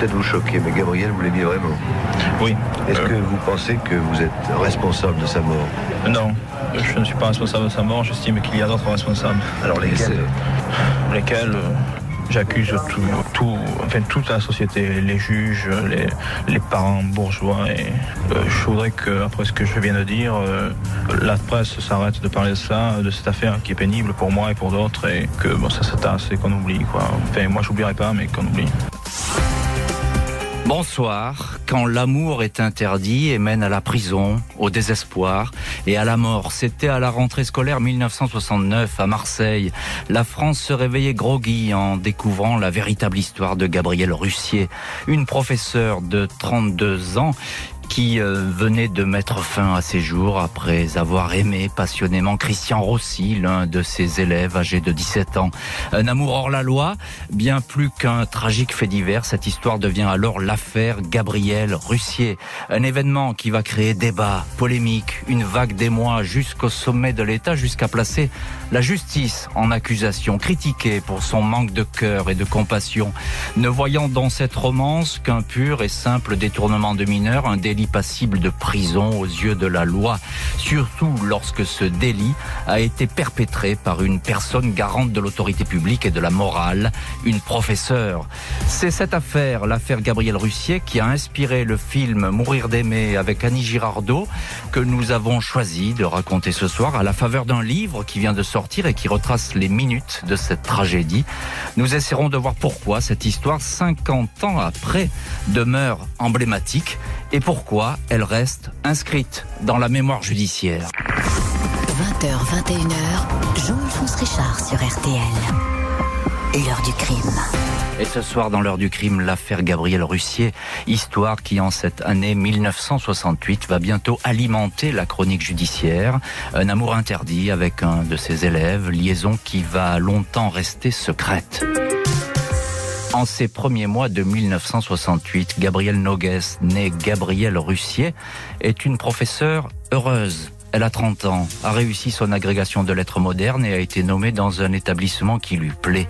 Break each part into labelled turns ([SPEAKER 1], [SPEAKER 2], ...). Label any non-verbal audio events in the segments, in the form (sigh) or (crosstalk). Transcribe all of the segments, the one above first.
[SPEAKER 1] peut-être vous choquer, mais Gabriel vous l'aimiez vraiment.
[SPEAKER 2] Oui.
[SPEAKER 1] Est-ce que vous pensez que vous êtes responsable de sa mort
[SPEAKER 2] Non, je ne suis pas responsable de sa mort. J'estime qu'il y a d'autres responsables.
[SPEAKER 1] Alors lesquels
[SPEAKER 2] Lesquels J'accuse tout, tout, enfin, toute la société, les juges, les, les parents bourgeois. Et euh, je voudrais que, après ce que je viens de dire, euh, la presse s'arrête de parler de ça, de cette affaire qui est pénible pour moi et pour d'autres, et que bon, ça se tasse et qu'on oublie. Quoi. Enfin, moi, j'oublierai pas, mais qu'on oublie.
[SPEAKER 3] Bonsoir. Quand l'amour est interdit et mène à la prison, au désespoir et à la mort. C'était à la rentrée scolaire 1969 à Marseille. La France se réveillait groggy en découvrant la véritable histoire de Gabrielle Russier, une professeure de 32 ans qui euh, venait de mettre fin à ses jours après avoir aimé passionnément Christian Rossi, l'un de ses élèves âgé de 17 ans. Un amour hors la loi, bien plus qu'un tragique fait divers, cette histoire devient alors l'affaire Gabriel Russier. Un événement qui va créer débat, polémique, une vague d'émoi jusqu'au sommet de l'État, jusqu'à placer la justice en accusation, critiquée pour son manque de cœur et de compassion, ne voyant dans cette romance qu'un pur et simple détournement de mineurs, un délit passible de prison aux yeux de la loi, surtout lorsque ce délit a été perpétré par une personne garante de l'autorité publique et de la morale, une professeure. C'est cette affaire, l'affaire Gabriel Russier, qui a inspiré le film Mourir d'aimer avec Annie Girardot, que nous avons choisi de raconter ce soir à la faveur d'un livre qui vient de sortir et qui retrace les minutes de cette tragédie. Nous essaierons de voir pourquoi cette histoire, 50 ans après, demeure emblématique et pourquoi elle reste inscrite dans la mémoire judiciaire.
[SPEAKER 4] 20h, 21h, Jean-Alphonse Richard sur RTL. L'heure du crime.
[SPEAKER 3] Et ce soir, dans l'heure du crime, l'affaire Gabriel Russier, histoire qui, en cette année 1968, va bientôt alimenter la chronique judiciaire. Un amour interdit avec un de ses élèves, liaison qui va longtemps rester secrète. En ces premiers mois de 1968, Gabrielle Nogues, née Gabrielle Russier, est une professeure heureuse elle a 30 ans, a réussi son agrégation de lettres modernes et a été nommée dans un établissement qui lui plaît.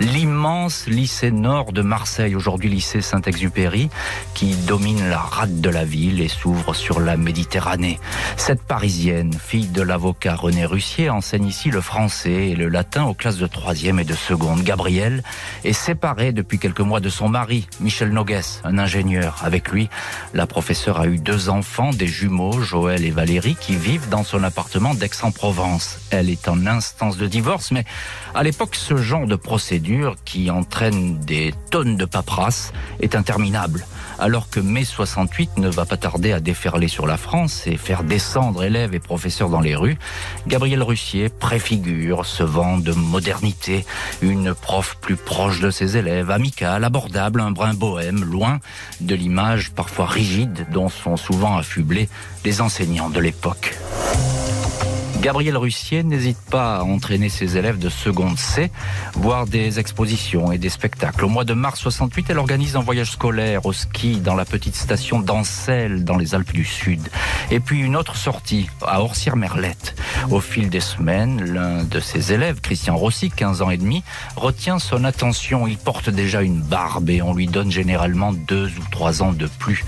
[SPEAKER 3] L'immense lycée nord de Marseille, aujourd'hui lycée Saint-Exupéry, qui domine la rade de la ville et s'ouvre sur la Méditerranée. Cette parisienne, fille de l'avocat René Russier, enseigne ici le français et le latin aux classes de troisième et de seconde. Gabrielle est séparée depuis quelques mois de son mari, Michel Nogues, un ingénieur. Avec lui, la professeure a eu deux enfants, des jumeaux, Joël et Valérie, qui vivent dans son appartement d'Aix-en-Provence. Elle est en instance de divorce, mais à l'époque, ce genre de procédure qui entraîne des tonnes de paperasse est interminable. Alors que mai 68 ne va pas tarder à déferler sur la France et faire descendre élèves et professeurs dans les rues, Gabriel Russier préfigure ce vent de modernité, une prof plus proche de ses élèves, amicale, abordable, un brin bohème, loin de l'image parfois rigide dont sont souvent affublés les enseignants de l'époque. Gabriel Russier n'hésite pas à entraîner ses élèves de seconde C, voir des expositions et des spectacles. Au mois de mars 68, elle organise un voyage scolaire au ski dans la petite station d'Ancel dans les Alpes du Sud. Et puis une autre sortie à Orsières-Merlette. Au fil des semaines, l'un de ses élèves, Christian Rossi, 15 ans et demi, retient son attention. Il porte déjà une barbe et on lui donne généralement deux ou trois ans de plus.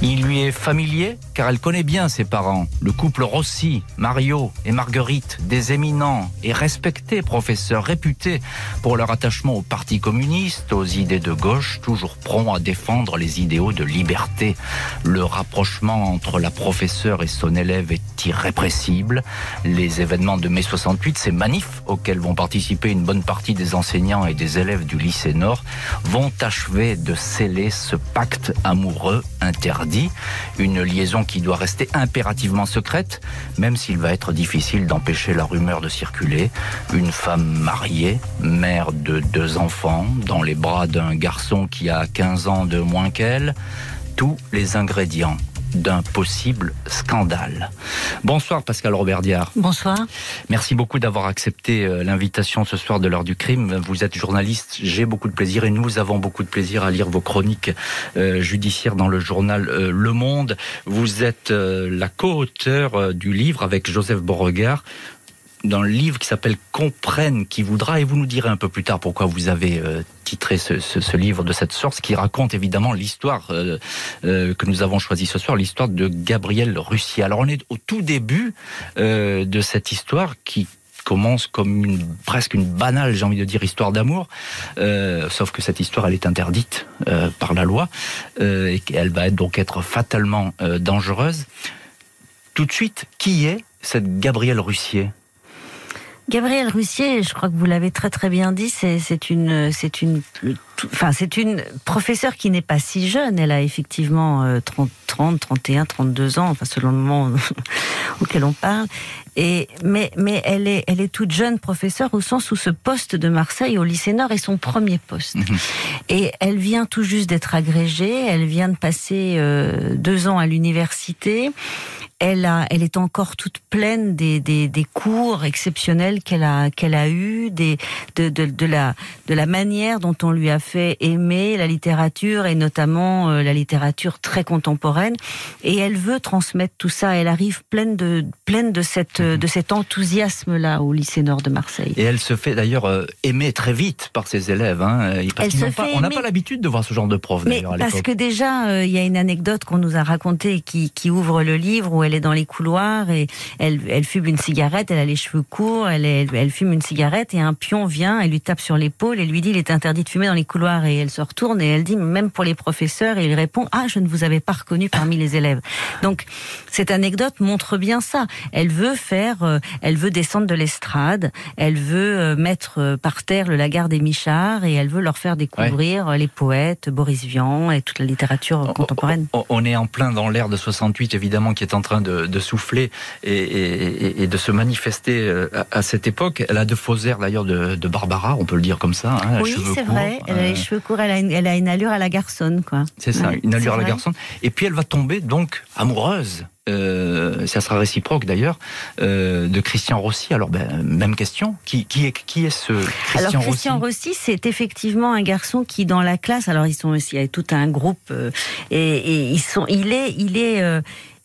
[SPEAKER 3] Il lui est familier car elle connaît bien ses parents. Le couple Rossi, Mario et Marguerite, des éminents et respectés professeurs réputés pour leur attachement au Parti communiste, aux idées de gauche, toujours prompts à défendre les idéaux de liberté. Le rapprochement entre la professeure et son élève est irrépressible. Les événements de mai 68, ces manifs auxquels vont participer une bonne partie des enseignants et des élèves du lycée Nord, vont achever de sceller ce pacte amoureux interdit, une liaison qui doit rester impérativement secrète, même s'il va être difficile d'empêcher la rumeur de circuler. Une femme mariée, mère de deux enfants, dans les bras d'un garçon qui a 15 ans de moins qu'elle, tous les ingrédients d'un possible scandale. Bonsoir Pascal Robert Diard.
[SPEAKER 5] Bonsoir.
[SPEAKER 3] Merci beaucoup d'avoir accepté euh, l'invitation ce soir de l'heure du crime. Vous êtes journaliste, j'ai beaucoup de plaisir et nous avons beaucoup de plaisir à lire vos chroniques euh, judiciaires dans le journal euh, Le Monde. Vous êtes la co-auteur du livre avec Joseph Beauregard dans le livre qui s'appelle Comprenne qui voudra, et vous nous direz un peu plus tard pourquoi vous avez euh, titré ce, ce, ce, livre de cette sorte, qui raconte évidemment l'histoire euh, euh, que nous avons choisie ce soir, l'histoire de Gabriel Russier. Alors on est au tout début euh, de cette histoire qui commence comme une, presque une banale, j'ai envie de dire, histoire d'amour, euh, sauf que cette histoire, elle est interdite euh, par la loi euh, et qu'elle va donc être fatalement euh, dangereuse. Tout de suite, qui est cette Gabrielle Russier?
[SPEAKER 5] Gabrielle Russier, je crois que vous l'avez très très bien dit, c'est une, c'est une, enfin c'est une professeure qui n'est pas si jeune. Elle a effectivement 30, 30, 31, 32 ans, enfin selon le moment (laughs) auquel on parle. Et mais mais elle est elle est toute jeune professeure au sens où ce poste de Marseille au lycée Nord est son premier poste. Mmh. Et elle vient tout juste d'être agrégée. Elle vient de passer euh, deux ans à l'université elle, a, elle est encore toute pleine des, des, des cours exceptionnels qu'elle a, qu'elle a eu, des, de, de, de, la, de la manière dont on lui a fait aimer la littérature et notamment euh, la littérature très contemporaine. Et elle veut transmettre tout ça. Elle arrive pleine de, pleine de, cette, mhm. de cet enthousiasme-là au lycée Nord de Marseille.
[SPEAKER 3] Et elle se fait d'ailleurs euh, aimer très vite par ses élèves. Hein,
[SPEAKER 5] elle se
[SPEAKER 3] pas, on n'a pas l'habitude de voir ce genre de prof.
[SPEAKER 5] Mais parce que déjà, euh, il y a une anecdote qu'on nous a racontée qui, qui ouvre le livre où elle est dans les couloirs et elle, elle fume une cigarette, elle a les cheveux courts, elle, elle, elle fume une cigarette et un pion vient, elle lui tape sur l'épaule et lui dit il est interdit de fumer dans les couloirs et elle se retourne et elle dit même pour les professeurs et il répond ah je ne vous avais pas reconnu parmi les élèves. Donc cette anecdote montre bien ça. Elle veut faire, euh, elle veut descendre de l'estrade, elle veut euh, mettre euh, par terre le Lagarde et Michard et elle veut leur faire découvrir ouais. les poètes, Boris Vian et toute la littérature contemporaine.
[SPEAKER 3] On est en plein dans l'ère de 68 évidemment qui est en train de, de souffler et, et, et, de se manifester à, à, cette époque. Elle a de faux airs d'ailleurs de, de, Barbara, on peut le dire comme ça.
[SPEAKER 5] Hein, oui, c'est vrai. Les cheveux courts, elle a une, elle a une allure à la garçonne, quoi.
[SPEAKER 3] C'est ça, ouais, une allure à la garçonne. Et puis elle va tomber donc amoureuse euh, ça sera réciproque d'ailleurs, euh, de Christian Rossi. Alors, ben, même question. Qui, qui, est, qui est ce Christian
[SPEAKER 5] alors, Christian Rossi, c'est effectivement un garçon qui, dans la classe, alors ils sont aussi, il y a tout un groupe, euh, et, et, ils sont, il est, il est, euh,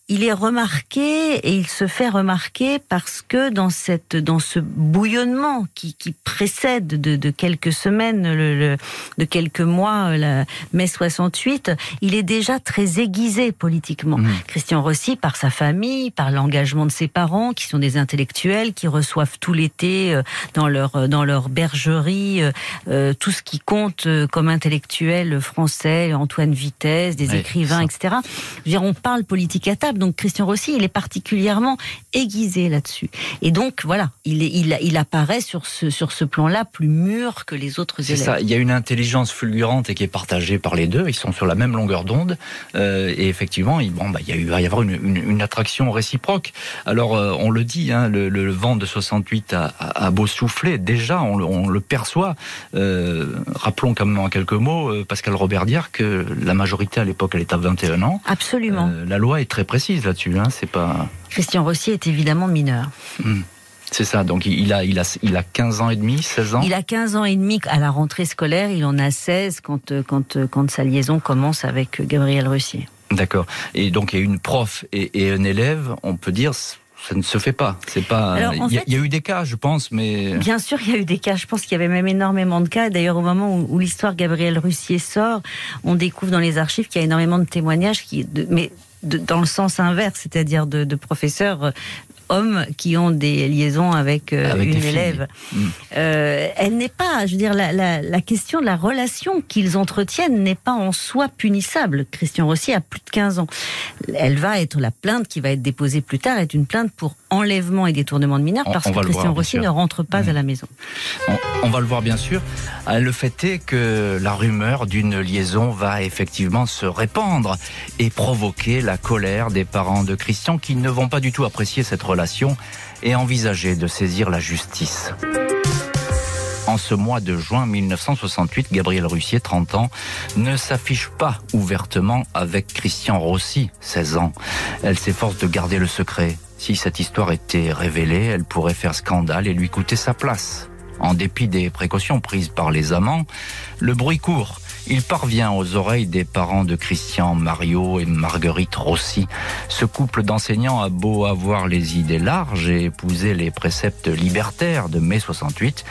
[SPEAKER 5] il est remarqué et il se fait remarquer parce que dans cette dans ce bouillonnement qui, qui précède de, de, quelques semaines, le, le, de quelques mois, la mai 68, il est déjà très aiguisé politiquement. Mmh. Christian Rossi, par sa famille, par l'engagement de ses parents, qui sont des intellectuels, qui reçoivent tout l'été dans leur dans leur bergerie euh, tout ce qui compte comme intellectuel français, Antoine Vitesse, des oui, écrivains, ça. etc. Je veux dire, on parle politique à table donc Christian Rossi, il est particulièrement aiguisé là-dessus. Et donc voilà, il, est, il, il, apparaît sur ce, sur ce plan-là plus mûr que les autres élèves.
[SPEAKER 3] C'est ça, il y a une intelligence fulgurante et qui est partagée par les deux, ils sont sur la même longueur d'onde, euh, et effectivement, il, bon, bah, il, y a eu, il va y avoir une, une, une attraction réciproque. Alors, euh, on le dit, hein, le, le, vent de 68 a, a, beau souffler, déjà, on, on le perçoit. Euh, rappelons quand même en quelques mots, Pascal Robert dire que la majorité à l'époque, elle est à 21 ans.
[SPEAKER 5] Absolument.
[SPEAKER 3] la loi est très précise là-dessus. Hein, c'est pas.
[SPEAKER 5] Christian Rossi est évidemment mineur.
[SPEAKER 3] Mmh. C'est ça, donc il a, il, a, il a 15 ans et demi, 16 ans?
[SPEAKER 5] Il a 15 ans et demi à la rentrée scolaire, il en a 16 quand, quand, quand sa liaison commence avec Gabriel Russier.
[SPEAKER 3] D'accord. Et donc il y a une prof et, et un élève, on peut dire, ça ne se fait pas. C'est pas.
[SPEAKER 5] Alors,
[SPEAKER 3] il, y a, il, y a, eu des cas, je pense, mais.
[SPEAKER 5] Bien sûr, il y a eu des cas. Je pense qu'il y avait même énormément de cas. D'ailleurs, au moment où, où l'histoire Gabriel Russier sort, on découvre dans les archives qu'il y a énormément de témoignages qui, de, mais de, dans le sens inverse, c'est-à-dire de, de, professeurs hommes qui ont des liaisons avec, euh,
[SPEAKER 3] avec
[SPEAKER 5] une élève.
[SPEAKER 3] Mmh.
[SPEAKER 5] Euh, elle n'est pas, je veux dire, la, la, la question de la relation qu'ils entretiennent n'est pas en soi punissable. Christian Rossi a plus de 15 ans. Elle va être la plainte qui va être déposée plus tard est une plainte pour enlèvement et détournement de mineurs parce on, que Christian Rossi ne rentre pas mmh. à la maison.
[SPEAKER 3] On, on, va le voir bien sûr. Euh, le fait est que la rumeur d'une liaison va effectivement se répandre et provoquer la colère des parents de Christian qui ne vont pas du tout apprécier cette relation et envisager de saisir la justice. En ce mois de juin 1968, Gabriel Russier, 30 ans, ne s'affiche pas ouvertement avec Christian Rossi, 16 ans. Elle s'efforce de garder le secret. Si cette histoire était révélée, elle pourrait faire scandale et lui coûter sa place. En dépit des précautions prises par les amants, le bruit court il parvient aux oreilles des parents de Christian Mario et Marguerite Rossi. Ce couple d'enseignants a beau avoir les idées larges et épouser les préceptes libertaires de mai 68,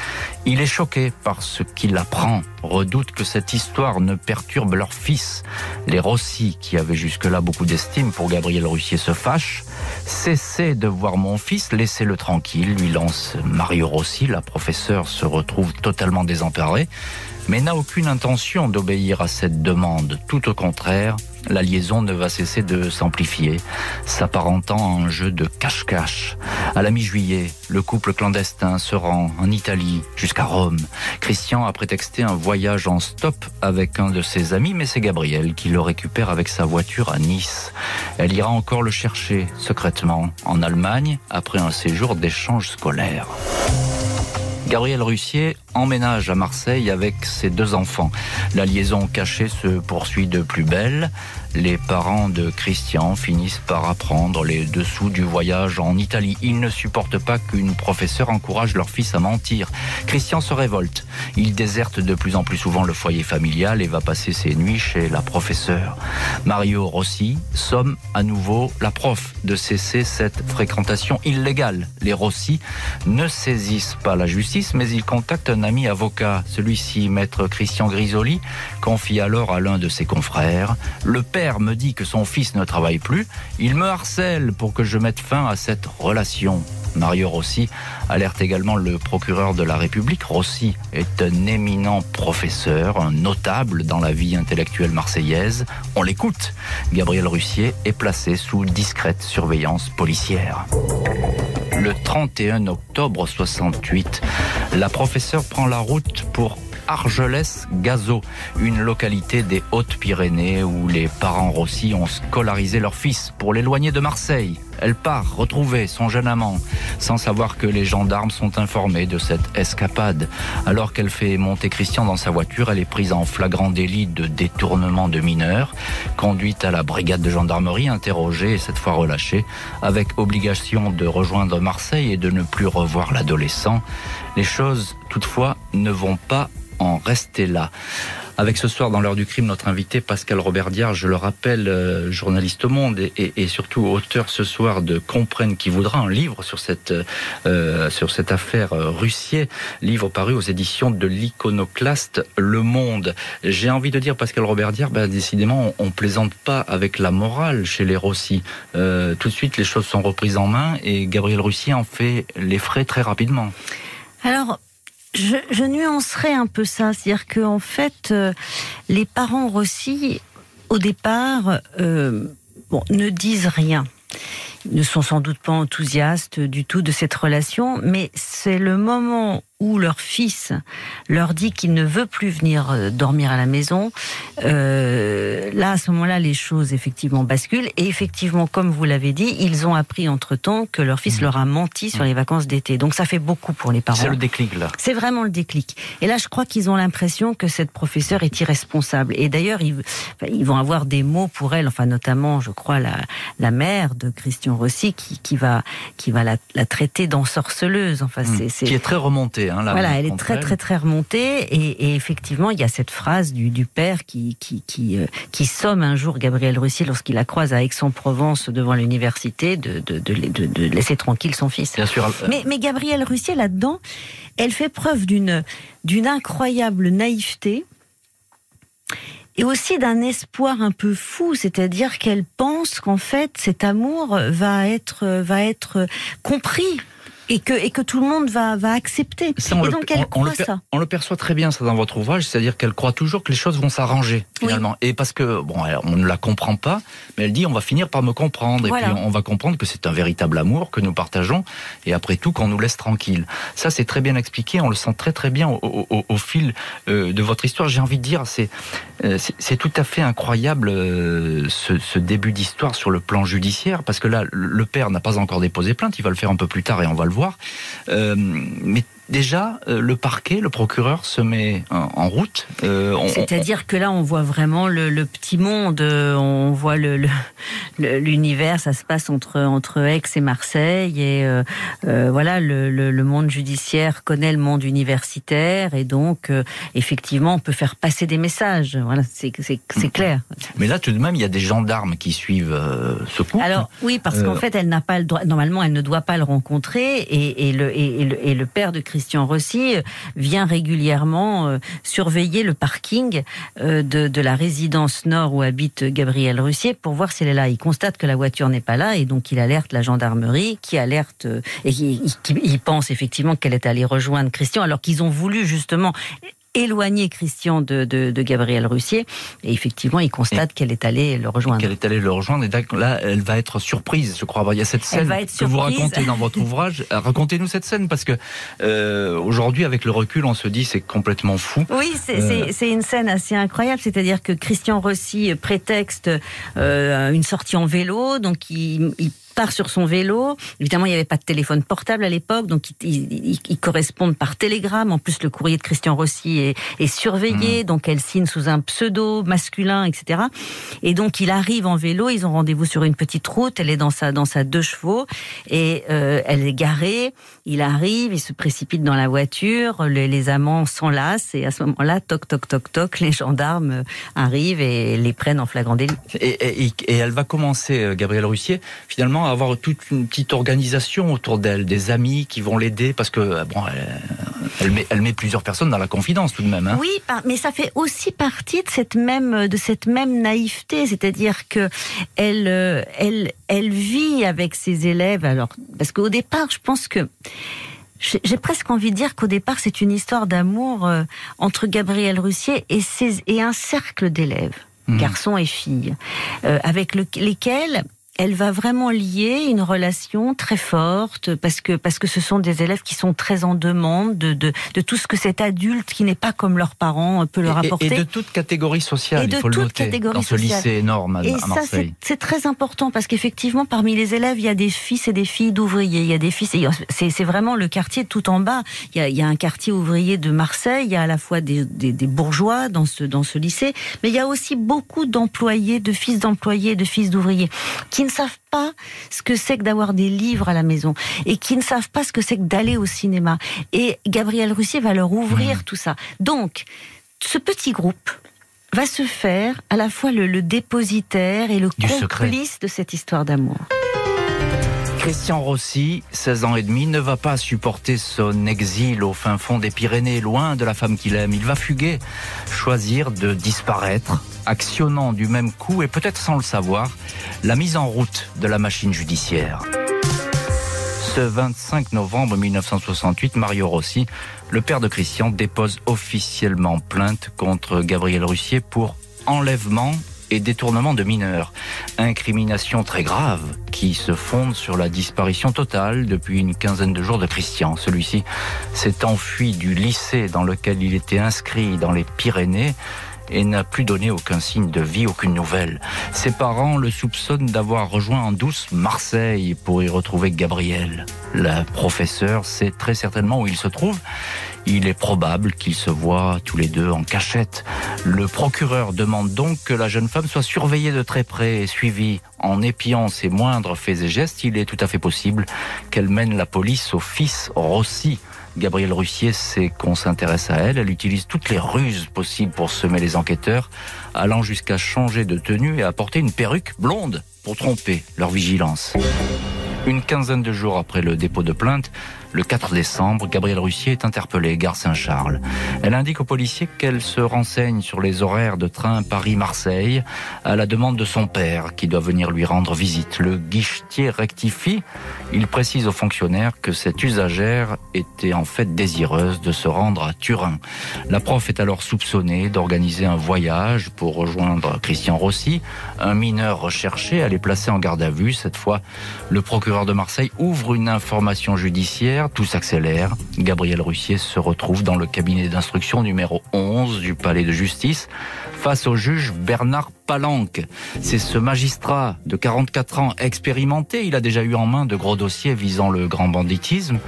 [SPEAKER 3] il est choqué par ce qu'il apprend, redoute que cette histoire ne perturbe leur fils. Les Rossi, qui avaient jusque-là beaucoup d'estime pour Gabriel Russier, se fâchent. Cessez de voir mon fils, laissez-le tranquille, lui lance Mario Rossi. La professeure se retrouve totalement désemparée mais n'a aucune intention d'obéir à cette demande. Tout au contraire, la liaison ne va cesser de s'amplifier, s'apparentant à un jeu de cache-cache. À la mi-juillet, le couple clandestin se rend en Italie jusqu'à Rome. Christian a prétexté un voyage en stop avec un de ses amis, mais c'est Gabriel qui le récupère avec sa voiture à Nice. Elle ira encore le chercher secrètement en Allemagne après un séjour d'échange scolaire. Gabriel Russier emménage à Marseille avec ses deux enfants. La liaison cachée se poursuit de plus belle. Les parents de Christian finissent par apprendre les dessous du voyage en Italie. Ils ne supportent pas qu'une professeure encourage leur fils à mentir. Christian se révolte. Il déserte de plus en plus souvent le foyer familial et va passer ses nuits chez la professeure. Mario Rossi somme à nouveau la prof de cesser cette fréquentation illégale. Les Rossi ne saisissent pas la justice, mais ils contactent un ami avocat. Celui-ci, maître Christian Grisoli, confie alors à l'un de ses confrères Le père me dit que son fils ne travaille plus. Il me harcèle pour que je mette fin à cette relation. Mario Rossi alerte également le procureur de la République. Rossi est un éminent professeur, un notable dans la vie intellectuelle marseillaise. On l'écoute. Gabriel Russier est placé sous discrète surveillance policière. Le 31 octobre 68, la professeure prend la route pour Argelès-Gazo, une localité des Hautes-Pyrénées où les parents Rossi ont scolarisé leur fils pour l'éloigner de Marseille. Elle part retrouver son jeune amant, sans savoir que les gendarmes sont informés de cette escapade. Alors qu'elle fait monter Christian dans sa voiture, elle est prise en flagrant délit de détournement de mineurs, conduite à la brigade de gendarmerie, interrogée et cette fois relâchée, avec obligation de rejoindre Marseille et de ne plus revoir l'adolescent. Les choses, toutefois, ne vont pas en rester là. Avec ce soir, dans l'heure du crime, notre invité Pascal Robert Diard, je le rappelle, euh, journaliste au Monde et, surtout auteur ce soir de Comprenne qui voudra, un livre sur cette, euh, sur cette affaire euh, Russier, livre paru aux éditions de l'iconoclaste Le Monde. J'ai envie de dire, Pascal Robert Diard, ben, décidément, on, on, plaisante pas avec la morale chez les Rossi. tout de suite, les choses sont reprises en main et Gabriel Russier en fait les frais très rapidement.
[SPEAKER 5] Alors, je, je, nuancerais un peu ça, c'est-à-dire que en fait, euh, les parents Rossi, au départ, euh, ne disent rien. Ne sont sans doute pas enthousiastes du tout de cette relation, mais c'est le moment où leur fils leur dit qu'il ne veut plus venir euh, dormir à la maison, euh, là, à ce moment-là, les choses effectivement basculent. Et effectivement, comme vous l'avez dit, ils ont appris entre-temps que leur fils mmh. leur a menti sur les vacances d'été. Donc ça fait beaucoup pour les parents.
[SPEAKER 3] C'est le déclic, là.
[SPEAKER 5] C'est vraiment le déclic. Et là, je crois qu'ils ont l'impression que cette professeure est irresponsable. Et d'ailleurs, ils, ils, vont avoir des mots pour elle, enfin notamment, je crois, la, la mère de Christian Rossi qui, qui va, qui va la, la traiter d'ensorceleuse. Enfin,
[SPEAKER 3] mmh. c'est, Qui est très remontée
[SPEAKER 5] Hein, voilà, elle est très très très remontée et, effectivement il y a cette phrase du, du père qui qui qui, euh, qui somme un jour Gabriel Russier lorsqu'il la croise à Aix-en-Provence devant l'université de de, de, de, laisser tranquille son fils.
[SPEAKER 3] Bien sûr.
[SPEAKER 5] Mais, mais Gabriel Russier là-dedans, elle fait preuve d'une d'une incroyable naïveté et aussi d'un espoir un peu fou, c'est-à-dire qu'elle pense qu'en fait cet amour va être va être compris et que, et que tout le monde va, va accepter.
[SPEAKER 3] on
[SPEAKER 5] et
[SPEAKER 3] donc elle on, croit le, ça. On le perçoit très bien ça dans votre ouvrage, c'est-à-dire qu'elle croit toujours que les choses vont s'arranger finalement. Et parce que bon, on ne la comprend pas, mais elle dit on va finir par me comprendre et puis on va comprendre que c'est un véritable amour que nous partageons et après tout qu'on nous laisse tranquille. Ça c'est très bien expliqué, on le sent très très bien au, au, au fil euh, de votre histoire. J'ai envie de dire c'est euh, c'est tout à fait incroyable euh, ce, ce début d'histoire sur le plan judiciaire parce que là le père n'a pas encore déposé plainte, il va le faire un peu plus tard et on va le voir. Euh, mais déjà, euh, le parquet, le procureur se met en, route.
[SPEAKER 5] Euh, C'est-à-dire que là, on voit vraiment le, petit monde, euh, on voit (laughs) l'univers, le, ça se passe entre, entre Aix et Marseille, et voilà, le, monde judiciaire connaît le monde universitaire, et donc, effectivement, on peut faire passer des messages. Voilà, c'est clair.
[SPEAKER 3] Mais là, tout de même, il y a des gendarmes qui suivent ce couple.
[SPEAKER 5] Alors, oui, parce qu'en fait, elle n'a pas le droit, normalement, elle ne doit pas le rencontrer, et, et, le, et, le, et le père de Christian Christian Rossi euh, vient régulièrement euh, surveiller le parking euh, de, la résidence nord où habite Gabriel Russier pour voir si elle est là. Il constate que la voiture n'est pas là et donc il alerte la gendarmerie qui alerte et qui, il pense effectivement qu'elle est allée rejoindre Christian alors qu'ils ont voulu justement éloigner Christian de, de, Gabriel Russier. Et effectivement, il constate qu'elle est allée le rejoindre.
[SPEAKER 3] Qu'elle est allée le rejoindre. Et là, elle va être surprise, je crois. Il y a cette scène que vous racontez dans votre (laughs) ouvrage. Euh, racontez-nous cette scène parce que euh, aujourd'hui, avec le recul, on se dit c'est complètement fou.
[SPEAKER 5] Oui, c'est euh, une scène assez incroyable. C'est-à-dire que Christian Rossi prétexte une sortie en vélo, donc il, il part sur son vélo. Évidemment, il n'y avait pas de téléphone portable à l'époque, donc ils, correspondent par télégramme. En plus, le courrier de Christian Rossi est, est surveillé, mmh. donc elle signe sous un pseudo masculin, etc. Et donc, il arrive en vélo. Ils ont rendez-vous sur une petite route. Elle est dans sa dans sa deux chevaux et euh, elle est garée. Il arrive, il se précipite dans la voiture. Les, les amants s'enlacent et à ce moment-là, toc toc toc toc, les gendarmes arrivent et les prennent en flagrant délit.
[SPEAKER 3] Et, et, et elle va commencer, euh, Gabriel Russier, finalement avoir toute une petite organisation autour d'elle, des amis qui vont l'aider, parce que euh, bon, elle, met, elle met plusieurs personnes dans la confidence tout de même. Hein.
[SPEAKER 5] Oui, mais ça fait aussi partie de cette même de cette même naïveté, c'est-à-dire que elle euh, elle elle vit avec ses élèves. Alors parce qu'au départ, je pense que j'ai presque envie de dire qu'au départ, c'est une histoire d'amour euh, entre Gabriel Russier et, ses, et un cercle d'élèves, mmh. garçons et filles, avec lesquels elle va vraiment lier une relation très forte parce que parce que ce sont des élèves qui sont très en demande de de, de tout ce que cet adulte qui n'est pas comme leurs parents peut leur apporter
[SPEAKER 3] et, de toute catégorie sociale. Et de il faut toute le noter, catégorie dans ce lycée énorme à,
[SPEAKER 5] et
[SPEAKER 3] ça
[SPEAKER 5] c'est très important parce qu'effectivement parmi les élèves il y a des fils et des filles d'ouvriers. Il y a des fils c'est c'est vraiment le quartier tout en bas. Il y a il y a un quartier ouvrier de Marseille. Il y a à la fois des, des, des bourgeois dans ce dans ce lycée, mais il y a aussi beaucoup d'employés, de fils d'employés, de fils d'ouvriers qui ne savent pas ce que c'est que d'avoir des livres à la maison et qui ne savent pas ce que c'est que d'aller au cinéma. Et Gabriel Russier va leur ouvrir mmh. tout ça. Donc, ce petit groupe va se faire à la fois le, dépositaire et le complice de cette histoire d'amour.
[SPEAKER 3] Christian Rossi, 16 ans et demi, ne va pas supporter son exil au fin fond des Pyrénées, loin de la femme qu'il aime. Il va fuguer, choisir de disparaître, actionnant du même coup et peut-être sans le savoir, la mise en route de la machine judiciaire. Ce 25 novembre 1968, Mario Rossi, le père de Christian, dépose officiellement plainte contre Gabriel Russier pour enlèvement et détournement de mineurs. Incrimination très grave qui se fonde sur la disparition totale depuis une quinzaine de jours de Christian. Celui-ci s'est enfui du lycée dans lequel il était inscrit dans les Pyrénées et n'a plus donné aucun signe de vie, aucune nouvelle. Ses parents le soupçonnent d'avoir rejoint en douce Marseille pour y retrouver Gabriel. La professeure sait très certainement où il se trouve. Il est probable qu'ils se voient tous les deux en cachette. Le procureur demande donc que la jeune femme soit surveillée de très près et suivie. En épiant ses moindres faits et gestes, il est tout à fait possible qu'elle mène la police au fils Rossi. Gabrielle Russier sait qu'on s'intéresse à elle. Elle utilise toutes les ruses possibles pour semer les enquêteurs, allant jusqu'à changer de tenue et apporter une perruque blonde pour tromper leur vigilance. Une quinzaine de jours après le dépôt de plainte, le 4 décembre, Gabrielle Russier est interpellée, gare Saint-Charles. Elle indique aux policiers qu'elle se renseigne sur les horaires de train Paris-Marseille à la demande de son père qui doit venir lui rendre visite. Le guichetier rectifie. Il précise aux fonctionnaires que cette usagère était en fait désireuse de se rendre à Turin. La prof est alors soupçonnée d'organiser un voyage pour rejoindre Christian Rossi, un mineur recherché. Elle est placée en garde à vue. Cette fois, le procureur de Marseille ouvre une information judiciaire tout s'accélère. Gabriel Russier se retrouve dans le cabinet d'instruction numéro 11 du palais de justice face au juge Bernard Palanque. C'est ce magistrat de 44 ans expérimenté, il a déjà eu en main de gros dossiers visant le grand banditisme,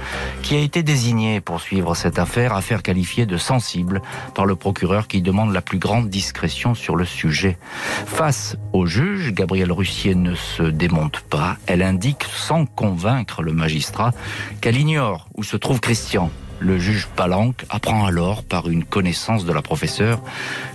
[SPEAKER 3] qui a été désigné pour suivre cette affaire, affaire qualifiée de sensible par le procureur qui demande la plus grande discrétion sur le sujet. Face au juge, Gabrielle Russier ne se démonte pas, elle indique sans convaincre le magistrat qu'elle ignore où se trouve Christian. Le juge Palanque apprend alors, par une connaissance de la professeure,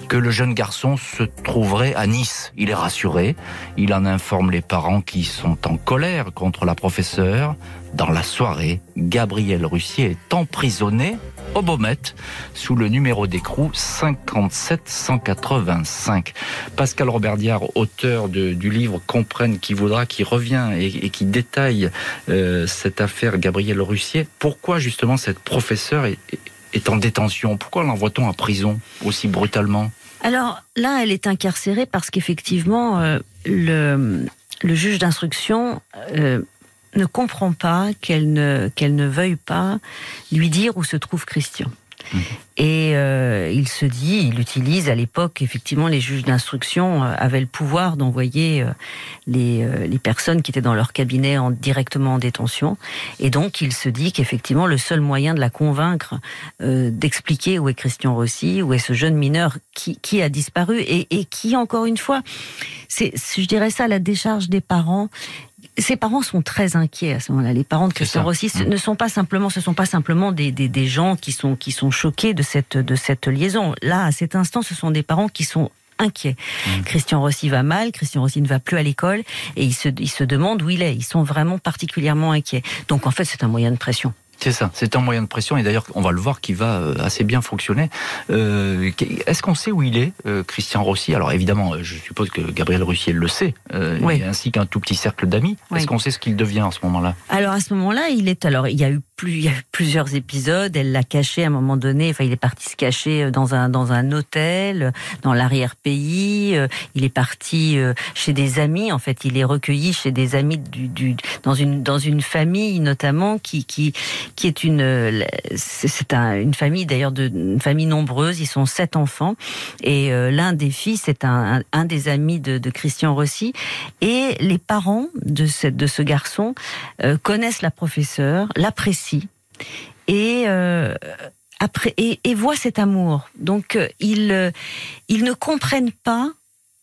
[SPEAKER 3] que le jeune garçon se trouverait à Nice. Il est rassuré, il en informe les parents qui sont en colère contre la professeure. Dans la soirée, Gabriel Russier est emprisonné au Baumette sous le numéro d'écrou 57185. Pascal Robert Diard, auteur du livre Comprenne qui voudra, qui revient et, qui détaille euh, cette affaire Gabriel Russier. Pourquoi justement cette professeure est, en détention? Pourquoi l'envoie-t-on à prison aussi brutalement?
[SPEAKER 5] Alors là, elle est incarcérée parce qu'effectivement, euh, le, le, juge d'instruction euh, ne comprend pas qu'elle ne, qu'elle ne veuille pas lui dire où se trouve Christian. Mhm. Et euh, il se dit, il utilise à l'époque, effectivement, les juges d'instruction euh, avaient le pouvoir d'envoyer euh, les, les, personnes qui étaient dans leur cabinet en, directement en détention. Et donc, il se dit qu'effectivement, le seul moyen de la convaincre d'expliquer où est Christian Rossi, où est ce jeune mineur qui, qui a disparu et, et qui, encore une fois, c'est, je dirais ça, la décharge des parents ses parents sont très inquiets à ce moment-là. Les parents de Christian Rossi mmh. ne sont pas simplement, ce sont pas simplement des, des, des, gens qui sont qui sont choqués de cette de cette liaison. Là, à cet instant, ce sont des parents qui sont inquiets. Mmh. Christian Rossi va mal, Christian Rossi ne va plus à l'école et ils se, ils se demandent où il est. Ils sont vraiment particulièrement inquiets. Donc en fait, c'est un moyen de pression.
[SPEAKER 3] C'est ça, c'est un moyen de pression et d'ailleurs on va le voir qui va euh, assez bien fonctionner. Euh, Est-ce qu'on sait où il est, euh, Christian Rossi? Alors évidemment, euh, je suppose que Gabriel Russier le sait, euh, oui. ainsi qu'un tout petit cercle d'amis. Est-ce qu'on sait ce qu'il devient en ce moment-là?
[SPEAKER 5] Alors à ce moment-là, il est alors il y a eu plus, il y a eu plusieurs épisodes. Elle l'a caché à un moment donné. Enfin, il est parti se cacher dans un dans un hôtel dans l'arrière-pays. Il est parti chez des amis. En fait, il est recueilli chez des amis du, du dans une dans une famille notamment qui qui qui est une c'est un, une famille d'ailleurs de une famille nombreuse. Ils sont sept enfants et euh, l'un des fils est un, un, des amis de, de, Christian Rossi et les parents de cette de ce garçon euh, connaissent la professeure, l'apprécient et euh, après et, et voient cet amour. Donc ils ils ne comprennent pas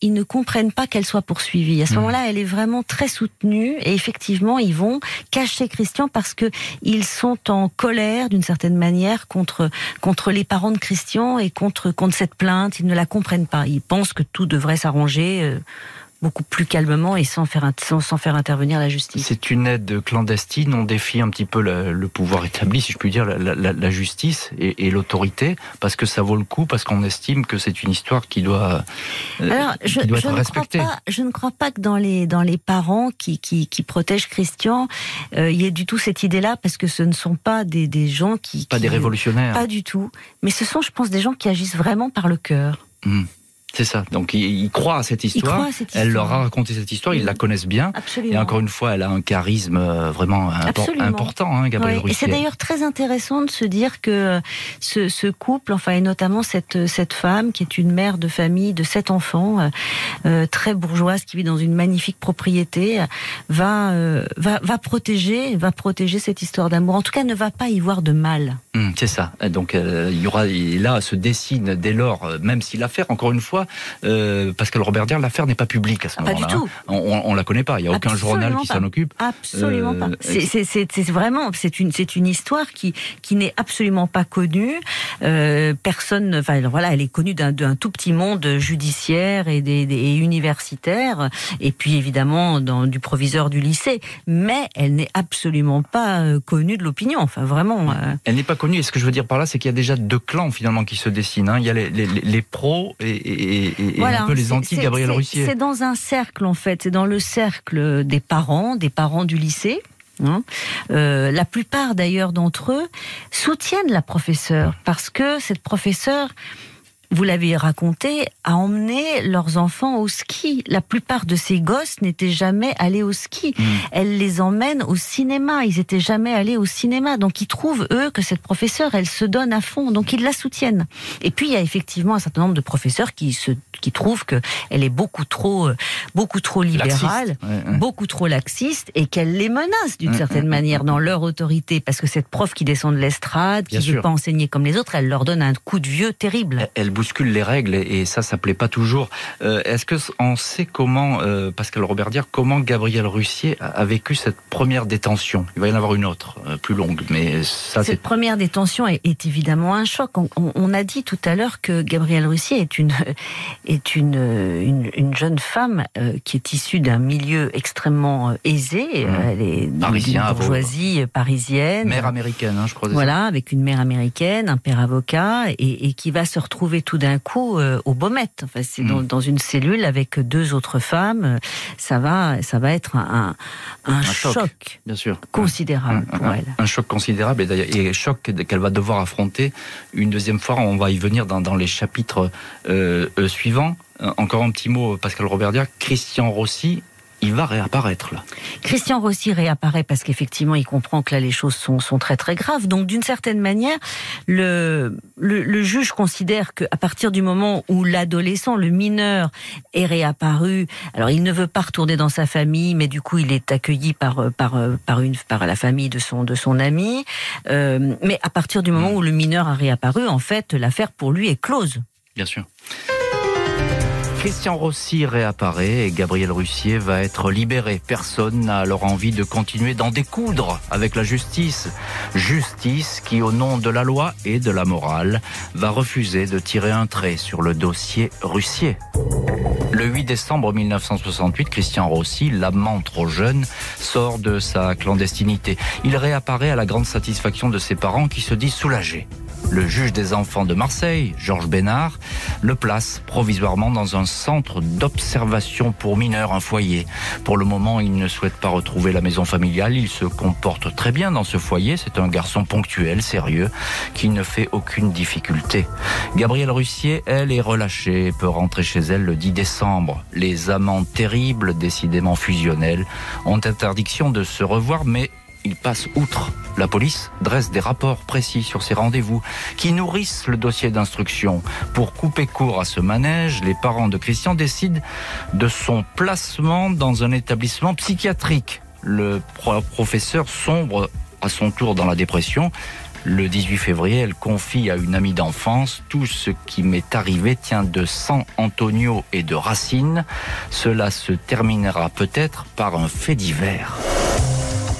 [SPEAKER 5] ils ne comprennent pas qu'elle soit poursuivie. À ce mmh. moment-là, elle est vraiment très soutenue et effectivement, ils vont cacher Christian parce que ils sont en colère d'une certaine manière contre contre les parents de Christian et contre contre cette plainte. Ils ne la comprennent pas. Ils pensent que tout devrait s'arranger. Euh, beaucoup plus calmement et sans faire, sans, faire intervenir la justice.
[SPEAKER 3] C'est une aide clandestine, on défie un petit peu le pouvoir établi, si je puis dire, la, la, la justice et, et l'autorité, parce que ça vaut le coup, parce qu'on estime que c'est une histoire qui doit,
[SPEAKER 5] euh, Alors, je, doit être respectée. Pas, je ne crois pas que dans les, dans les parents qui, qui, qui protègent Christian, euh, il y ait du tout cette idée-là, parce que ce ne sont pas des, des gens qui...
[SPEAKER 3] Pas des révolutionnaires.
[SPEAKER 5] Pas du tout. Mais ce sont, je pense, des gens qui agissent vraiment par le cœur.
[SPEAKER 3] Mmh. C'est ça. Donc il, croit à cette histoire. Elle leur a raconté cette histoire. Ils la connaissent bien.
[SPEAKER 5] Absolument.
[SPEAKER 3] Et encore une fois, elle a un charisme euh, vraiment important, hein, Gabriel
[SPEAKER 5] Et c'est d'ailleurs très intéressant de se dire que euh, ce, ce, couple, enfin et notamment cette cette femme qui est une mère de famille de sept enfants, euh, euh très bourgeoise, qui vit dans une magnifique propriété, va euh, va va protéger, va protéger cette histoire d'amour. En tout cas, ne va pas y voir de mal.
[SPEAKER 3] Hum, c'est ça. Donc il y aura là se dessine dès lors, même si l'affaire, encore une fois euh, Pascal Robert Dier, l'affaire n'est pas publique à ce moment-là.
[SPEAKER 5] Pas du tout.
[SPEAKER 3] Hein. On, on, la connaît pas. Il n'y a aucun journal qui s'en occupe.
[SPEAKER 5] Absolument pas. Euh, c'est vraiment, c'est une, c'est une histoire qui, qui n'est absolument pas connue. Euh, personne, enfin voilà, elle est connue d'un tout petit monde judiciaire et, des, des, universitaire, et puis évidemment dans, du proviseur du lycée. Mais elle n'est absolument pas euh, connue de l'opinion. Enfin vraiment. Euh...
[SPEAKER 3] Elle n'est pas connue. Et ce que je veux dire par là, c'est qu'il y a déjà deux clans finalement qui se dessinent. Hein. Il y a les, les, les pros et, et, et, un peu les anti-Gabriel Russier.
[SPEAKER 5] C'est dans un cercle en fait, c'est dans le cercle des parents, des parents du lycée. Hein. Euh, la plupart d'ailleurs d'entre eux soutiennent la professeure parce que cette professeure vous l'avez raconté, a emmené leurs enfants au ski. La plupart de ces gosses n'étaient jamais allés au ski.
[SPEAKER 3] Mm.
[SPEAKER 5] Elle les emmène au cinéma. Ils étaient jamais allés au cinéma. Donc ils trouvent, eux, que cette professeure, elle se donne à fond. Donc ils la soutiennent. Et puis il y a effectivement un certain nombre de professeurs qui se, qui trouvent que elle est beaucoup trop, euh, beaucoup trop libérale,
[SPEAKER 3] Laxiste. Ouais, ouais.
[SPEAKER 5] beaucoup trop laxiste et qu'elle les menace d'une
[SPEAKER 3] Mm,
[SPEAKER 5] certaine
[SPEAKER 3] mm,
[SPEAKER 5] manière dans leur autorité. Parce que cette prof qui descend de l'estrade, qui ne veut pas enseigner comme les autres, elle leur donne un coup de vieux terrible.
[SPEAKER 3] Elle- Elle bouscule les règles et ça, ça plaît pas toujours. Euh, Est-ce que on sait comment, euh, Pascal Roberdière, comment Gabriel Russier a, vécu cette première détention? Il va y en avoir une autre, euh, plus longue, mais ça,
[SPEAKER 5] Cette première détention est, est évidemment un choc. On, on- on a dit tout à l'heure que Gabrielle Russier est une (laughs) est une une, une jeune femme euh, qui est issue d'un milieu extrêmement euh, aisé.
[SPEAKER 3] Mmh.
[SPEAKER 5] Elle est
[SPEAKER 3] Parisien,
[SPEAKER 5] bourgeoisie euh, parisienne.
[SPEAKER 3] mère américaine, hein, je crois. c'est ça
[SPEAKER 5] Voilà, avec une mère américaine, un père avocat, et, et qui va se retrouver tout d'un coup euh, au Baumette. Enfin, c'est dans,
[SPEAKER 3] Mm.
[SPEAKER 5] dans une cellule avec deux autres femmes. Euh, Ça va, ça va être un, un, un
[SPEAKER 3] choc.
[SPEAKER 5] choc.
[SPEAKER 3] Bien sûr.
[SPEAKER 5] considérable
[SPEAKER 3] Un-
[SPEAKER 5] pour elle.
[SPEAKER 3] un choc considérable et, d'ailleurs- et choc qu'elle va devoir affronter une deuxième fois. On va y venir dans, dans les chapitres euh, euh, suivants. Encore un petit mot, Pascal Roberdière. Christian Rossi, il va réapparaître là.
[SPEAKER 5] Christian Rossi réapparaît parce qu'effectivement, il comprend que là, les choses sont, sont très très graves. Donc, d'une certaine manière, le, le, le juge considère qu'à partir du moment où l'adolescent, le mineur, est réapparu, alors il ne veut pas retourner dans sa famille, mais du coup, il est accueilli par par par une par la famille de son de son ami. Euh, mais à partir du moment où le mineur a réapparu, en fait, l'affaire pour lui est close.
[SPEAKER 3] Bien sûr. Christian Rossi réapparaît et Gabriel Russier va être libéré. Personne n'a alors envie de continuer d'en découdre avec la justice. Justice qui, au nom de la loi et de la morale, va refuser de tirer un trait sur le dossier Russier. Le 8 décembre 1968, Christian Rossi, l'amant trop jeune, sort de sa clandestinité. Il réapparaît à la grande satisfaction de ses parents qui se disent soulagés. Le juge des enfants de Marseille, Georges Bénard, le place provisoirement dans un centre d'observation pour mineurs, un foyer. Pour le moment, il ne souhaite pas retrouver la maison familiale. Il se comporte très bien dans ce foyer. C'est un garçon ponctuel, sérieux, qui ne fait aucune difficulté. Gabrielle Russier, elle, est relâchée et peut rentrer chez elle le 10 décembre. Les amants terribles, décidément fusionnels, ont interdiction de se revoir, mais ils passent outre. La police dresse des rapports précis sur ces rendez-vous qui nourrissent le dossier d'instruction. Pour couper court à ce manège, les parents de Christian décident de son placement dans un établissement psychiatrique. Le pro- professeur sombre à son tour dans la dépression. Le 18 février, elle confie à une amie d'enfance tout ce qui m'est arrivé tient de San Antonio et de Racine. Cela se terminera peut-être par un fait divers.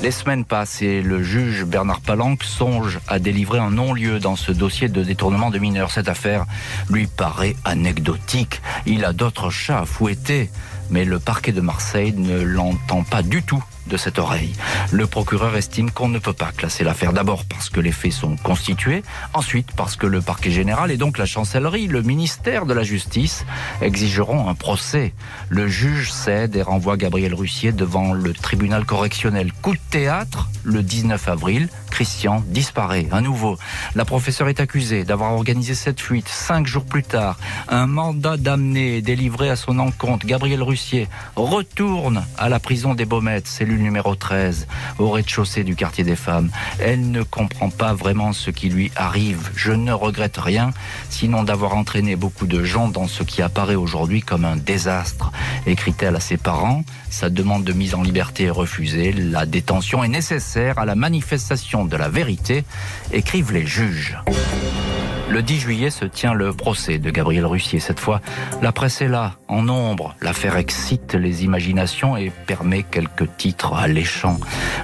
[SPEAKER 3] Les semaines passent et le juge Bernard Palanque songe à délivrer un non-lieu dans ce dossier de détournement de mineurs. Cette affaire lui paraît anecdotique. Il a d'autres chats à fouetter. Mais le parquet de Marseille ne l'entend pas du tout de cette oreille. Le procureur estime qu'on ne peut pas classer l'affaire d'abord parce que les faits sont constitués, ensuite parce que le parquet général et donc la chancellerie, le ministère de la Justice exigeront un procès. Le juge cède et renvoie Gabriel Russier devant le tribunal correctionnel. Coup de théâtre, le 19 avril, Christian disparaît à nouveau. La professeure est accusée d'avoir organisé cette fuite. Cinq jours plus tard, un mandat d'amener est délivré à son encontre. Gabriel Russier retourne à la prison des Baumettes, numéro 13, au rez-de-chaussée du quartier des femmes. Elle ne comprend pas vraiment ce qui lui arrive. Je ne regrette rien, sinon d'avoir entraîné beaucoup de gens dans ce qui apparaît aujourd'hui comme un désastre. Écrit-elle à ses parents, sa demande de mise en liberté est refusée. La détention est nécessaire à la manifestation de la vérité, écrivent les juges. Le 10 juillet se tient le procès de Gabriel Russier. Cette fois, la presse est là, en nombre. L'affaire excite les imaginations et permet quelques titres alléchants.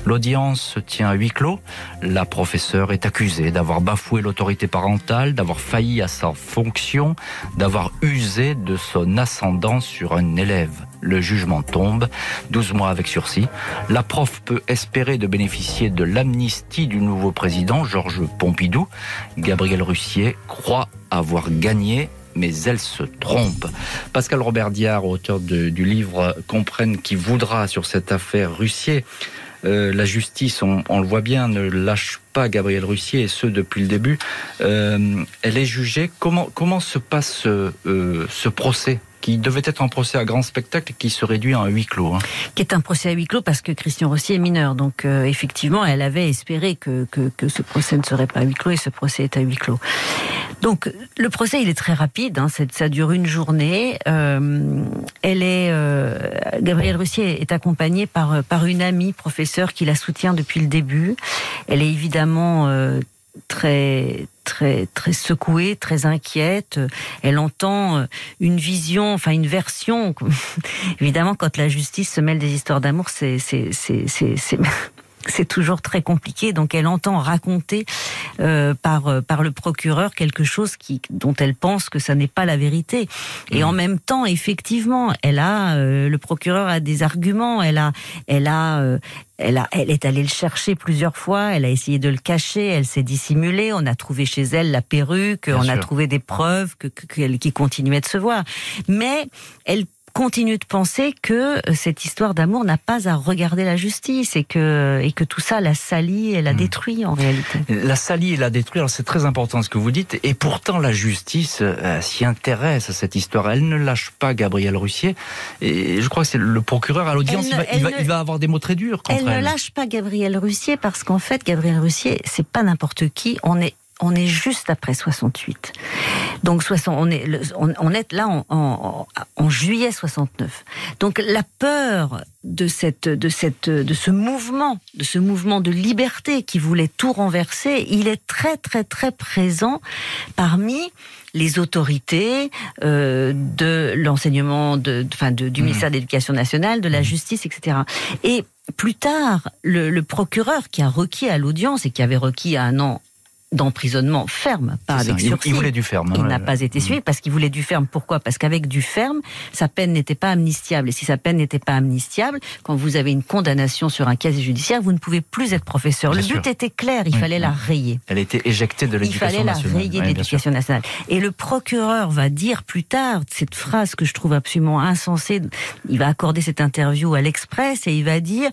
[SPEAKER 3] L'audience se tient à huis clos. La professeure est accusée d'avoir bafoué l'autorité parentale, d'avoir failli à sa fonction, d'avoir usé de son ascendant sur un élève. Le jugement tombe, 12 mois avec sursis. La prof peut espérer de bénéficier de l'amnistie du nouveau président, Georges Pompidou. Gabriel Russier croit avoir gagné mais elle se trompe. Pascal Robert Diard, auteur du livre Comprenne qui voudra sur cette affaire Russier, euh, la justice, on, le voit bien, ne lâche pas Gabrielle Russier, et ce depuis le début. Euh, elle est jugée. Comment, comment se passe euh, ce procès? Qui devait être un procès à grand spectacle et qui se réduit à un huis clos. Hein.
[SPEAKER 5] Qui est un procès à huis clos parce que Christian Rossi est mineur. Donc euh, effectivement, elle avait espéré que, que, ce procès ne serait pas à huis clos et ce procès est à huis clos. Donc le procès, il est très rapide. Hein, ça dure une journée. Euh, elle est, euh, Gabrielle Russier est accompagnée par par une amie professeure qui la soutient depuis le début. Elle est évidemment très très très secouée, très inquiète. Elle entend euh, une vision, enfin une version. (laughs) Évidemment, quand la justice se mêle des histoires d'amour, c'est c'est c'est c'est toujours très compliqué. Donc elle entend raconter euh, par euh, par le procureur quelque chose qui dont elle pense que ça n'est pas la vérité. Et en mmh. même temps, effectivement, elle a euh, le procureur a des arguments. Elle a elle a euh, elle, a, elle est allée le chercher plusieurs fois, elle a essayé de le cacher, elle s'est dissimulée, on a trouvé chez elle la perruque, on a trouvé des preuves que, que, qui continuaient de se voir. Mais elle continue de penser que euh, cette histoire d'amour n'a pas à regarder la justice et que, et que tout ça la salit et la hmm. détruit en réalité.
[SPEAKER 3] La salit et la détruit, alors c'est très important ce que vous dites, et pourtant la justice euh, s'y intéresse à cette histoire. Elle ne lâche pas Gabriel Russier, et je crois que c'est le procureur à l'audience, il, il, va, avoir des mots très durs contre
[SPEAKER 5] elle. Elle ne lâche pas Gabriel Russier parce qu'en fait, Gabriel Russier, c'est pas n'importe qui, on est on est juste après 68. Donc on est on, est là en, en, juillet 69. Donc la peur de cette de cette de ce mouvement, de ce mouvement de liberté qui voulait tout renverser, il est très très très présent parmi les autorités euh, de l'enseignement, de, enfin du mmh. ministère de l'Éducation nationale, de la mmh. justice, etc. Et plus tard, le, le, procureur qui a requis à l'audience et qui avait requis à un an d'emprisonnement ferme, pas avec sursis.
[SPEAKER 3] Il voulait du ferme.
[SPEAKER 5] Il n'a pas été suivi parce qu'il voulait du ferme. Pourquoi? Parce qu'avec du ferme, sa peine n'était pas amnistiable. Et si sa peine n'était pas amnistiable, quand vous avez une condamnation sur un casier judiciaire, vous ne pouvez plus être professeur. le but était clair, il fallait la rayer.
[SPEAKER 3] Elle était éjectée de l'éducation nationale.
[SPEAKER 5] Il fallait la rayer de l'éducation nationale. Et le procureur va dire plus tard cette phrase que je trouve absolument insensée. Il va accorder cette interview à l'Express et il va dire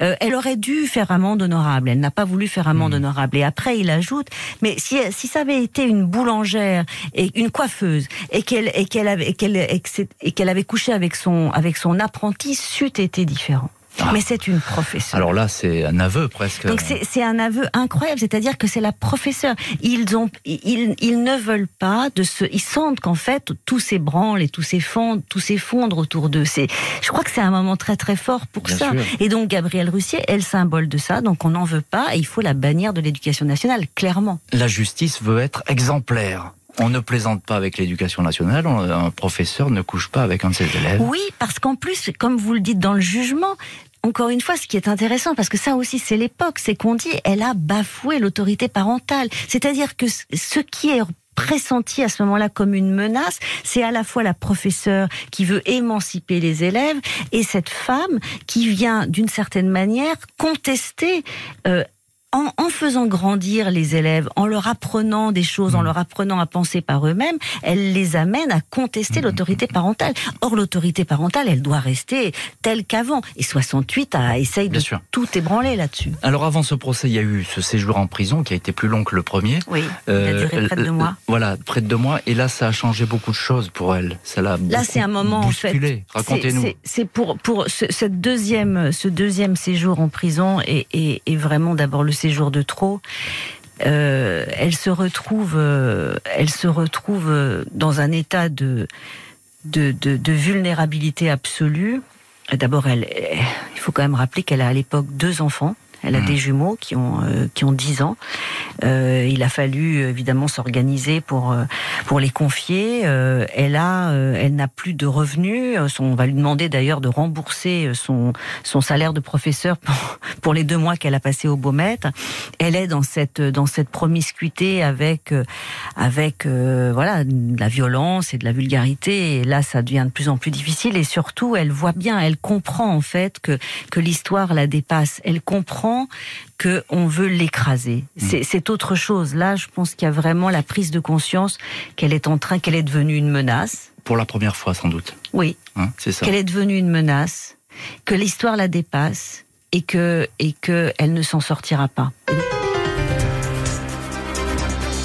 [SPEAKER 5] euh, elle aurait dû faire amende honorable. Elle n'a pas voulu faire amende hmm. honorable. Et après, il ajoute mais si, si ça avait été une boulangère et une coiffeuse et qu'elle et qu'elle avait qu'elle et qu'elle avait couché avec son avec son apprenti, c'eût été différent. Ah. Mais c'est une professeure.
[SPEAKER 3] Alors là, c'est un aveu presque.
[SPEAKER 5] Donc c'est un aveu incroyable, c'est-à-dire que c'est la professeure. Ils ont, ils, ils ne veulent pas de ce, ils sentent qu'en fait tous s'ébranlent et tous s'effondrent, tous s'effondrent autour d'eux. C'est, je crois que c'est un moment très très fort pour ça. Et donc Gabrielle Russier est le symbole de ça. Donc on n'en veut pas et il faut la bannir de l'éducation nationale, clairement.
[SPEAKER 3] La justice veut être exemplaire. On ne plaisante pas avec l'éducation nationale, un professeur ne couche pas avec un de ses élèves.
[SPEAKER 5] Oui, parce qu'en plus, comme vous le dites dans le jugement, encore une fois, ce qui est intéressant, parce que ça aussi c'est l'époque, c'est qu'on dit elle a bafoué l'autorité parentale. C'est-à-dire que ce qui est pressenti à ce moment-là comme une menace, c'est à la fois la professeure qui veut émanciper les élèves et cette femme qui vient d'une certaine manière contester euh, en, en, faisant grandir les élèves, en leur apprenant des choses, en mmh. leur apprenant à penser par eux-mêmes, elle les amène à contester mmh. l'autorité parentale. Or, l'autorité parentale, elle doit rester telle qu'avant. Et 68 a essayé de tout ébranler là-dessus.
[SPEAKER 3] Alors, avant ce procès, il y a eu ce séjour en prison qui a été plus long que le premier.
[SPEAKER 5] Oui, il a duré euh, près de deux mois.
[SPEAKER 3] Voilà, près de deux mois. Et là, ça a changé beaucoup de choses pour elle. Ça l'a
[SPEAKER 5] Là, c'est un moment, en fait.
[SPEAKER 3] Racontez-nous.
[SPEAKER 5] C'est pour, pour ce, cette deuxième, ce deuxième séjour en prison et, et, et vraiment d'abord le séjours de trop, euh, elle se retrouve, euh, elle se retrouve dans un état de, de, de, vulnérabilité absolue. D'abord, elle, il faut quand même rappeler qu'elle a à l'époque deux enfants. Elle a mmh. des jumeaux qui ont euh, qui ont 10 ans. Euh, il a fallu évidemment s'organiser pour euh, pour les confier. Euh, elle a elle n'a plus de revenus. on va lui demander d'ailleurs de rembourser son son salaire de professeur (laughs) pour, pour les deux mois qu'elle a passé au Beaumet. Elle est dans cette dans cette promiscuité avec avec voilà de la violence et de la vulgarité. Et là, ça devient de plus en plus difficile. Et surtout, elle voit bien, elle comprend en fait que que l'histoire la dépasse. Elle comprend que qu'on veut l'écraser. Mm. C'est autre chose. Là, je pense qu'il y a vraiment la prise de conscience qu'elle est en train, qu'elle est devenue une menace.
[SPEAKER 3] Pour la première fois, sans doute.
[SPEAKER 5] Oui.
[SPEAKER 3] Hein, c'est ça.
[SPEAKER 5] Qu'elle est devenue une menace, que l'histoire la dépasse et que et que elle ne s'en sortira pas.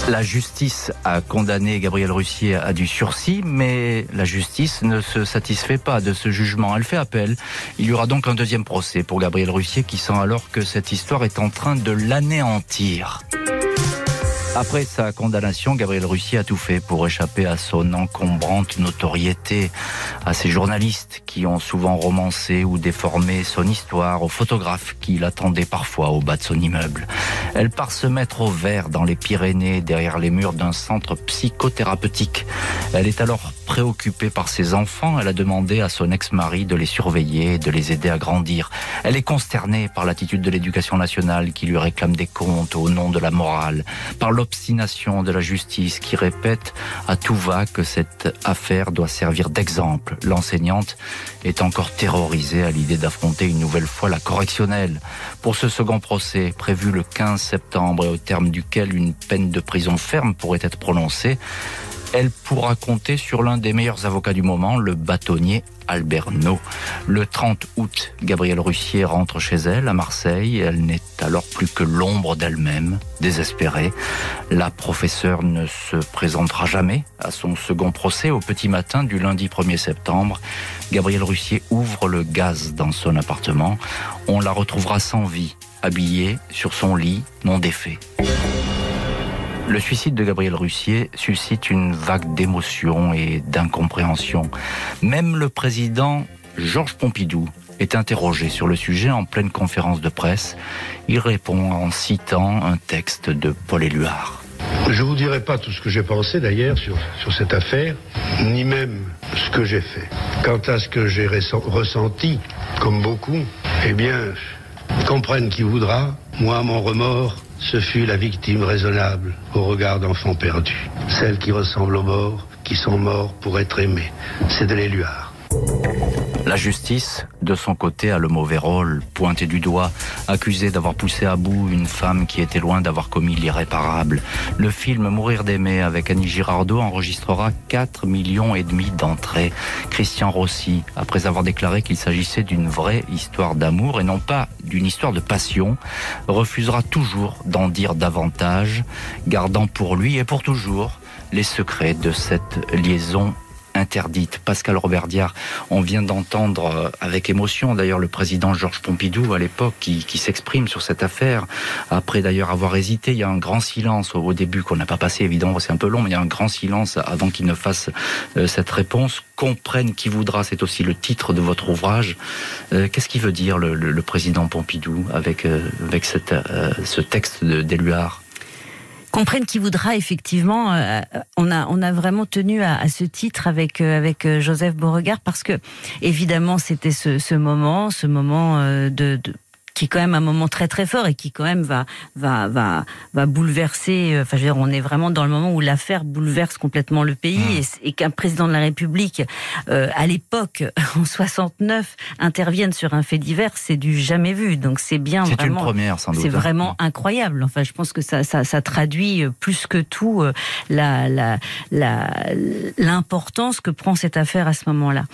[SPEAKER 3] La justice a condamné Gabriel Russier à du sursis, mais la justice ne se satisfait pas de ce jugement. Elle fait appel. Il y aura donc un deuxième procès pour Gabriel Russier qui sent alors que cette histoire est en train de l'anéantir. Après sa condamnation, Gabriel Russier a tout fait pour échapper à son encombrante notoriété, à ces journalistes qui ont souvent romancé ou déformé son histoire, aux photographes qui l'attendaient parfois au bas de son immeuble. Elle part se mettre au vert dans les Pyrénées, derrière les murs d'un centre psychothérapeutique. Elle est alors préoccupée par ses enfants. Elle a demandé à son ex-mari de les surveiller, de les aider à grandir. Elle est consternée par l'attitude de l'éducation nationale qui lui réclame des comptes au nom de la morale, par l'obstination de la justice qui répète à tout va que cette affaire doit servir d'exemple. L'enseignante est encore terrorisée à l'idée d'affronter une nouvelle fois la correctionnelle. Pour ce second procès, prévu le 15 septembre et au terme duquel une peine de prison ferme pourrait être prononcée, elle pourra compter sur l'un des meilleurs avocats du moment, le bâtonnier Albert. Le 30 août, Gabrielle Russier rentre chez elle à Marseille. Elle n'est alors plus que l'ombre d'elle-même, désespérée. La professeure ne se présentera jamais à son second procès au petit matin du lundi 1er septembre. Gabrielle Russier ouvre le gaz dans son appartement. On la retrouvera sans vie, habillée sur son lit, non défait. Le suicide de Gabriel Russier suscite une vague d'émotion et d'incompréhension. Même le président Georges Pompidou est interrogé sur le sujet en pleine conférence de presse. Il répond en citant un texte de Paul Éluard.
[SPEAKER 6] Je vous dirai pas tout ce que j'ai pensé d'ailleurs sur, sur cette affaire, ni même ce que j'ai fait. Quant à ce que j'ai ressenti, comme beaucoup, eh bien, comprenne qui voudra, moi, mon remords, ce fut la victime raisonnable au regard d'enfants perdus. Celles qui ressemblent aux morts, qui sont morts pour être aimés. C'est de l'éluard.
[SPEAKER 3] La justice, de son côté, a le mauvais rôle, pointé du doigt, accusé d'avoir poussé à bout une femme qui était loin d'avoir commis l'irréparable. Le film Mourir d'aimer avec Annie Girardot enregistrera 4 millions et demi d'entrées. Christian Rossi, après avoir déclaré qu'il s'agissait d'une vraie histoire d'amour et non pas d'une histoire de passion, refusera toujours d'en dire davantage, gardant pour lui et pour toujours les secrets de cette liaison interdite. Pascal Robert Diard, on vient d'entendre euh, avec émotion d'ailleurs le président Georges Pompidou à l'époque qui, s'exprime sur cette affaire. Après d'ailleurs avoir hésité, il y a un grand silence au début qu'on n'a pas passé évidemment, c'est un peu long, mais il y a un grand silence avant qu'il ne fasse euh, cette réponse. Comprenne qui voudra, c'est aussi le titre de votre ouvrage. Euh, qu'est-ce qu'il veut dire le, président Pompidou avec, avec ce texte d'Éluard?
[SPEAKER 5] Comprenne qui voudra effectivement. Euh, on a on a vraiment tenu à, ce titre avec euh, avec euh, Joseph Beauregard parce que évidemment c'était ce, ce moment, ce moment de, de qui est quand même un moment très très fort et qui quand même va va va va bouleverser. Euh, enfin, je veux dire, on est vraiment dans le moment où l'affaire bouleverse complètement le pays mmh. et, qu'un président de la République, euh, à l'époque (laughs) en 69, intervienne sur un fait divers, c'est du jamais vu. Donc c'est bien
[SPEAKER 3] c'est
[SPEAKER 5] vraiment.
[SPEAKER 3] une première sans doute.
[SPEAKER 5] C'est hein. vraiment mmh. incroyable. Enfin, je pense que ça ça, ça traduit euh, plus que tout la la la l'importance que prend cette affaire à ce moment-là.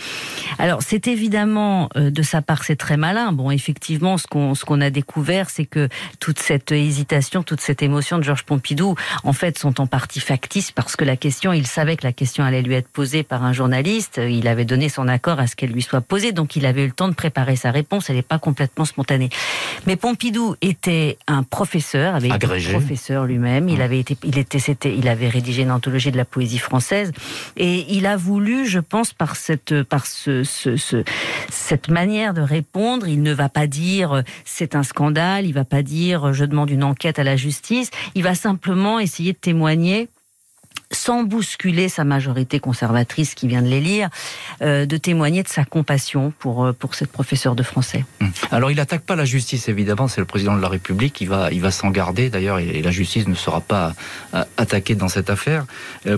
[SPEAKER 5] Alors c'est évidemment de sa part c'est très malin. Bon, effectivement, ce qu'on ce qu'on a découvert, c'est que toute cette hésitation, toute cette émotion de Georges Pompidou, en fait, sont en partie factices parce que la question, il savait que la question allait lui être posée par un journaliste. Il avait donné son accord à ce qu'elle lui soit posée, donc il avait eu le temps de préparer sa réponse. Elle n'est pas complètement spontanée. Mais Pompidou était un professeur, avait été professeur lui-même. Il avait été, il était, c'était, il avait rédigé une anthologie de la poésie française et il a voulu, je pense, par cette, par ce, ce, ce cette manière de répondre, il ne va pas dire c'est un scandale, il va pas dire je demande une enquête à la justice, il va simplement essayer de témoigner sans bousculer sa majorité conservatrice qui vient de les lire, euh, de témoigner de sa compassion pour, euh, pour cette professeure de français.
[SPEAKER 3] Hum. Alors il n'attaque pas la justice, évidemment, c'est le président de la République, il va, il va s'en garder d'ailleurs, et, la justice ne sera pas euh, attaquée dans cette affaire.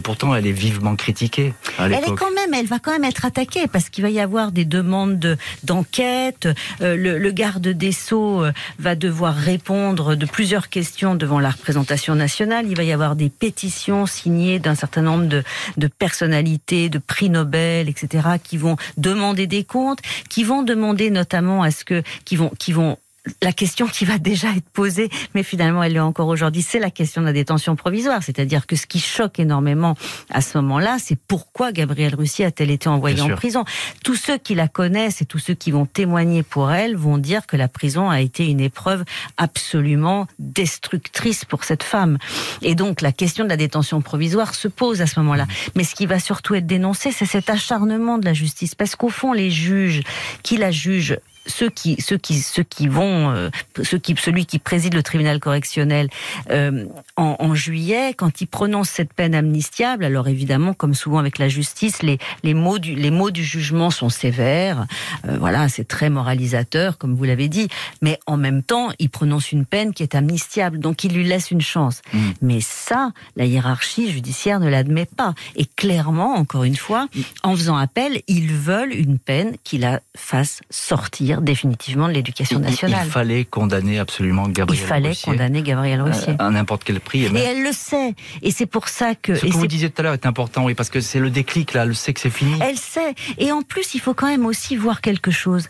[SPEAKER 3] pourtant, elle est vivement critiquée à
[SPEAKER 5] Elle est quand même, elle va quand même être attaquée, parce qu'il va y avoir des demandes d'enquête, le, le, garde des Sceaux va devoir répondre de plusieurs questions devant la représentation nationale, il va y avoir des pétitions signées d'un certain nombre de, de personnalités, de prix Nobel, etc., qui vont demander des comptes, qui vont demander notamment à ce que, qui vont, qui vont la question qui va déjà être posée, mais finalement elle est encore aujourd'hui, c'est la question de la détention provisoire. C'est-à-dire que ce qui choque énormément à ce moment-là, c'est pourquoi Gabrielle Russie a-t-elle été envoyée en prison? Tous ceux qui la connaissent et tous ceux qui vont témoigner pour elle vont dire que la prison a été une épreuve absolument destructrice pour cette femme. Et donc la question de la détention provisoire se pose à ce moment-là. Mais ce qui va surtout être dénoncé, c'est cet acharnement de la justice. Parce qu'au fond, les juges qui la jugent ceux qui, ceux qui, ceux qui vont, euh, ceux qui, celui qui préside le tribunal correctionnel euh, en, en, juillet, quand il prononce cette peine amnistiable, alors évidemment, comme souvent avec la justice, les, les mots du, les mots du jugement sont sévères. Euh, voilà, c'est très moralisateur, comme vous l'avez dit. Mais en même temps, il prononce une peine qui est amnistiable, donc il lui laisse une chance. Mm. Mais ça, la hiérarchie judiciaire ne l'admet pas. Et clairement, encore une fois, en faisant appel, ils veulent une peine qui la fasse sortir définitivement de l'éducation nationale.
[SPEAKER 3] Il, fallait condamner absolument Gabriel
[SPEAKER 5] Il fallait condamner Gabriel Rossier.
[SPEAKER 3] À, n'importe quel prix.
[SPEAKER 5] Et, elle le sait. Et c'est pour ça que...
[SPEAKER 3] Ce que vous disiez tout à l'heure est important, oui, parce que c'est le déclic, là. Elle sait que c'est fini.
[SPEAKER 5] Elle sait. Et en plus, il faut quand même aussi voir quelque chose.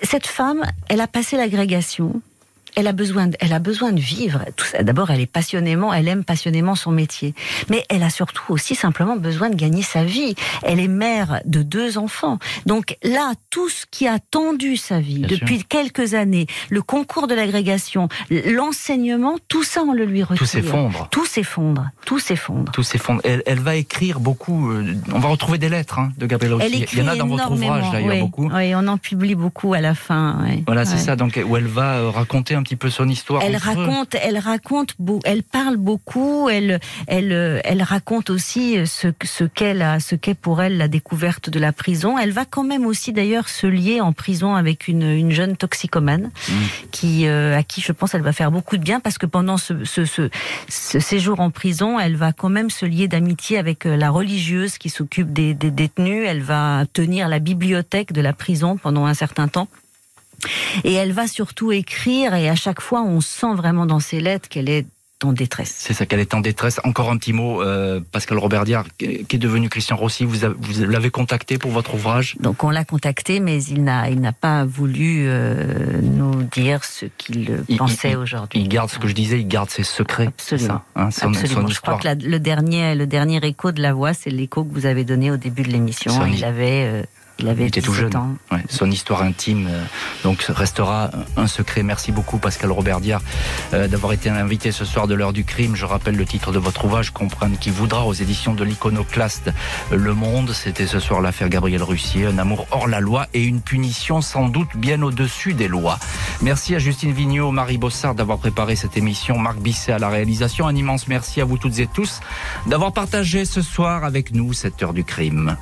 [SPEAKER 5] Cette femme, elle a passé l'agrégation elle a besoin, de, elle a besoin de vivre. D'abord, elle est passionnément, elle aime passionnément son métier, mais elle a surtout aussi simplement besoin de gagner sa vie. Elle est mère de deux enfants, donc là, tout ce qui a tendu sa vie depuis quelques années, le concours de l'agrégation, l'enseignement, tout ça, on le lui retire.
[SPEAKER 3] Tout s'effondre.
[SPEAKER 5] Tout s'effondre. Tout s'effondre.
[SPEAKER 3] Tout s'effondre. Elle, elle, va écrire beaucoup. Euh, on va retrouver des lettres hein, de Gabrielle
[SPEAKER 5] aussi.
[SPEAKER 3] Il y en a dans votre ouvrage d'ailleurs beaucoup.
[SPEAKER 5] Oui, on en publie beaucoup à la fin.
[SPEAKER 3] Voilà, c'est ça. Donc où elle va euh, raconter un petit peu son histoire.
[SPEAKER 5] Elle raconte, elle raconte, elle parle beaucoup. Elle, elle, elle raconte aussi ce, ce qu'elle a, ce qu'est pour elle la découverte de la prison. Elle va quand même aussi d'ailleurs se lier en prison avec une, une jeune toxicomane mmh. qui, euh, à qui je pense elle va faire beaucoup de bien parce que pendant ce, ce, ce, ce séjour en prison, elle va quand même se lier d'amitié avec euh, la religieuse qui s'occupe des, des détenus. Elle va tenir la bibliothèque de la prison pendant un certain temps. Et elle va surtout écrire, et à chaque fois, on sent vraiment dans ses lettres qu'elle est en détresse.
[SPEAKER 3] C'est ça, qu'elle est en détresse. Encore un petit mot, euh, Pascal Robert Diard, qui est devenu Christian Rossi, vous, vous l'avez contacté pour votre ouvrage?
[SPEAKER 5] Donc on l'a contacté, mais il n'a, il n'a pas voulu euh, nous dire ce qu'il pensait aujourd'hui.
[SPEAKER 3] Il garde ce que je disais, il garde ses secrets.
[SPEAKER 5] Absolument. Ça, hein, Absolument. je crois que le dernier, le dernier écho de la voix, c'est l'écho que vous avez donné au début de l'émission. Il avait euh, il avait était tout jeune. Ans.
[SPEAKER 3] son histoire intime euh, donc restera un secret. Merci beaucoup Pascal Robert Diard euh, d'avoir été invité ce soir de l'heure du crime. Je rappelle le titre de votre ouvrage, Comprendre qui voudra, aux éditions de l'iconoclaste Le Monde. C'était ce soir l'affaire Gabriel Russier, un amour hors la loi et une punition sans doute bien au-dessus des lois. Merci à Justine Vignot, Marie Bossard d'avoir préparé cette émission, Marc Bisset à la réalisation. Un immense merci à vous toutes et tous d'avoir partagé ce soir avec nous cette heure du crime.